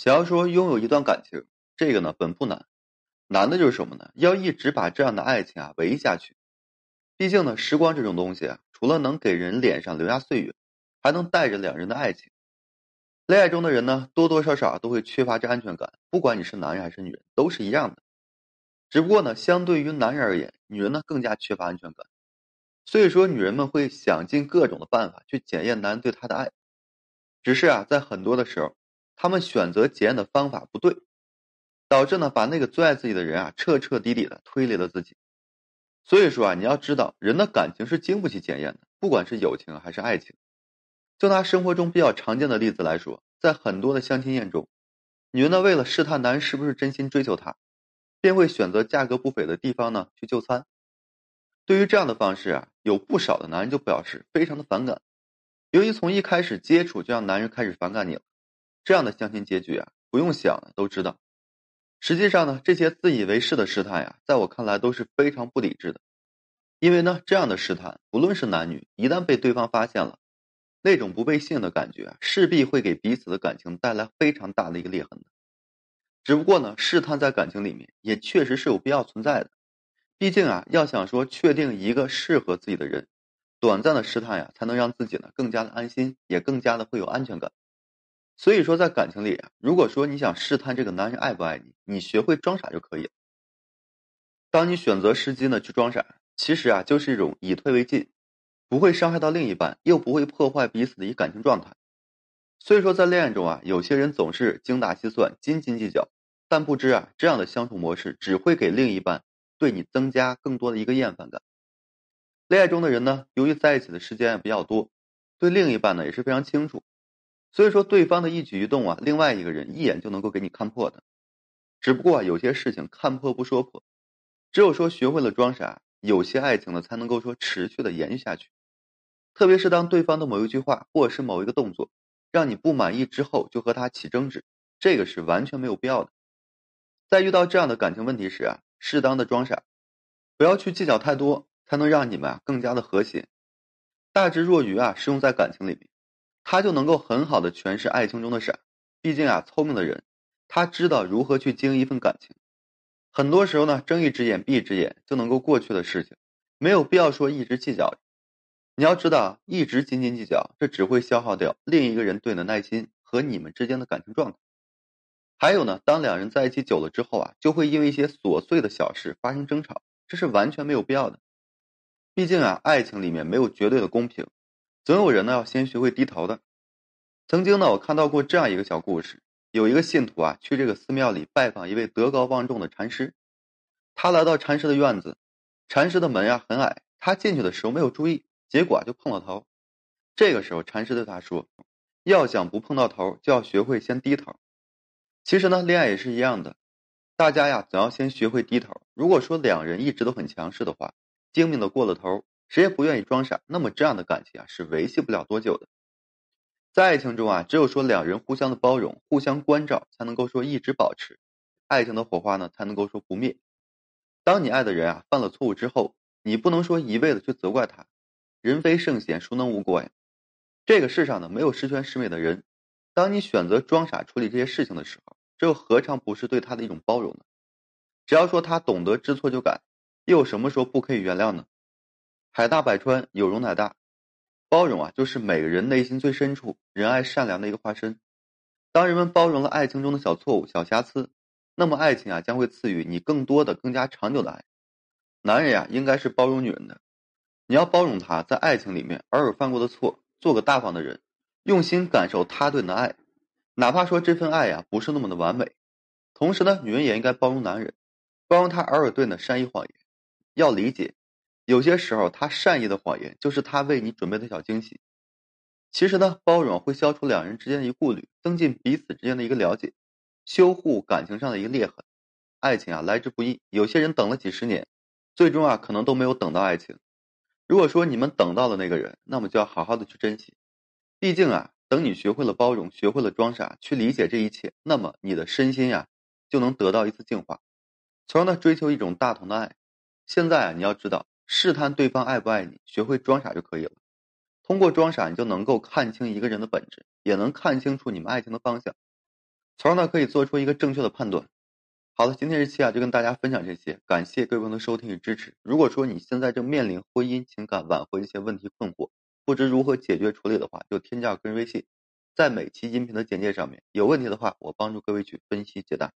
想要说拥有一段感情，这个呢本不难，难的就是什么呢？要一直把这样的爱情啊维下去。毕竟呢，时光这种东西啊，除了能给人脸上留下岁月，还能带着两人的爱情。恋爱中的人呢，多多少少都会缺乏这安全感，不管你是男人还是女人，都是一样的。只不过呢，相对于男人而言，女人呢更加缺乏安全感。所以说，女人们会想尽各种的办法去检验男人对她的爱。只是啊，在很多的时候，他们选择检验的方法不对，导致呢把那个最爱自己的人啊彻彻底底的推离了自己。所以说啊，你要知道，人的感情是经不起检验的，不管是友情还是爱情。就拿生活中比较常见的例子来说，在很多的相亲宴中，女人呢为了试探男人是不是真心追求她，便会选择价格不菲的地方呢去就餐。对于这样的方式啊，有不少的男人就表示非常的反感。由于从一开始接触就让男人开始反感你了，这样的相亲结局啊，不用想都知道。实际上呢，这些自以为是的试探呀，在我看来都是非常不理智的。因为呢，这样的试探，不论是男女，一旦被对方发现了，那种不被信的感觉啊，势必会给彼此的感情带来非常大的一个裂痕。只不过呢，试探在感情里面也确实是有必要存在的。毕竟啊，要想说确定一个适合自己的人，短暂的试探呀，才能让自己呢更加的安心，也更加的会有安全感。所以说，在感情里啊，如果说你想试探这个男人爱不爱你，你学会装傻就可以了。当你选择时机呢去装傻，其实啊就是一种以退为进，不会伤害到另一半，又不会破坏彼此的一感情状态。所以说，在恋爱中啊，有些人总是精打细算、斤斤计较，但不知啊，这样的相处模式只会给另一半。对你增加更多的一个厌烦感。恋爱中的人呢，由于在一起的时间比较多，对另一半呢也是非常清楚，所以说对方的一举一动啊，另外一个人一眼就能够给你看破的。只不过啊有些事情看破不说破，只有说学会了装傻，有些爱情呢才能够说持续的延续下去。特别是当对方的某一句话或者是某一个动作让你不满意之后，就和他起争执，这个是完全没有必要的。在遇到这样的感情问题时啊。适当的装傻，不要去计较太多，才能让你们啊更加的和谐。大智若愚啊，适用在感情里面，他就能够很好的诠释爱情中的傻。毕竟啊，聪明的人，他知道如何去经营一份感情。很多时候呢，睁一只眼闭一只眼就能够过去的事情，没有必要说一直计较。你要知道，一直斤斤计较，这只会消耗掉另一个人对你的耐心和你们之间的感情状态。还有呢，当两人在一起久了之后啊，就会因为一些琐碎的小事发生争吵，这是完全没有必要的。毕竟啊，爱情里面没有绝对的公平，总有人呢要先学会低头的。曾经呢，我看到过这样一个小故事：有一个信徒啊，去这个寺庙里拜访一位德高望重的禅师。他来到禅师的院子，禅师的门呀很矮，他进去的时候没有注意，结果就碰了头。这个时候，禅师对他说：“要想不碰到头，就要学会先低头。”其实呢，恋爱也是一样的，大家呀总要先学会低头。如果说两人一直都很强势的话，精明的过了头，谁也不愿意装傻，那么这样的感情啊是维系不了多久的。在爱情中啊，只有说两人互相的包容、互相关照，才能够说一直保持爱情的火花呢，才能够说不灭。当你爱的人啊犯了错误之后，你不能说一味的去责怪他，人非圣贤，孰能无过呀？这个世上呢，没有十全十美的人。当你选择装傻处理这些事情的时候，这又何尝不是对他的一种包容呢？只要说他懂得知错就改，又有什么说不可以原谅呢？海纳百川，有容乃大。包容啊，就是每个人内心最深处仁爱善良的一个化身。当人们包容了爱情中的小错误、小瑕疵，那么爱情啊将会赐予你更多的、更加长久的爱。男人呀，应该是包容女人的，你要包容他在爱情里面偶尔犯过的错，做个大方的人。用心感受他对你的爱，哪怕说这份爱呀不是那么的完美。同时呢，女人也应该包容男人，包容他偶尔对你的善意谎言。要理解，有些时候他善意的谎言就是他为你准备的小惊喜。其实呢，包容会消除两人之间的一顾虑，增进彼此之间的一个了解，修护感情上的一个裂痕。爱情啊来之不易，有些人等了几十年，最终啊可能都没有等到爱情。如果说你们等到了那个人，那么就要好好的去珍惜。毕竟啊，等你学会了包容，学会了装傻，去理解这一切，那么你的身心呀就能得到一次净化，从而呢追求一种大同的爱。现在啊，你要知道试探对方爱不爱你，学会装傻就可以了。通过装傻，你就能够看清一个人的本质，也能看清楚你们爱情的方向。从而呢可以做出一个正确的判断。好了，今天这期啊就跟大家分享这些，感谢各位朋友的收听与支持。如果说你现在正面临婚姻情感挽回一些问题困惑，不知如何解决处理的话，就添加个人微信，在每期音频的简介上面。有问题的话，我帮助各位去分析解答。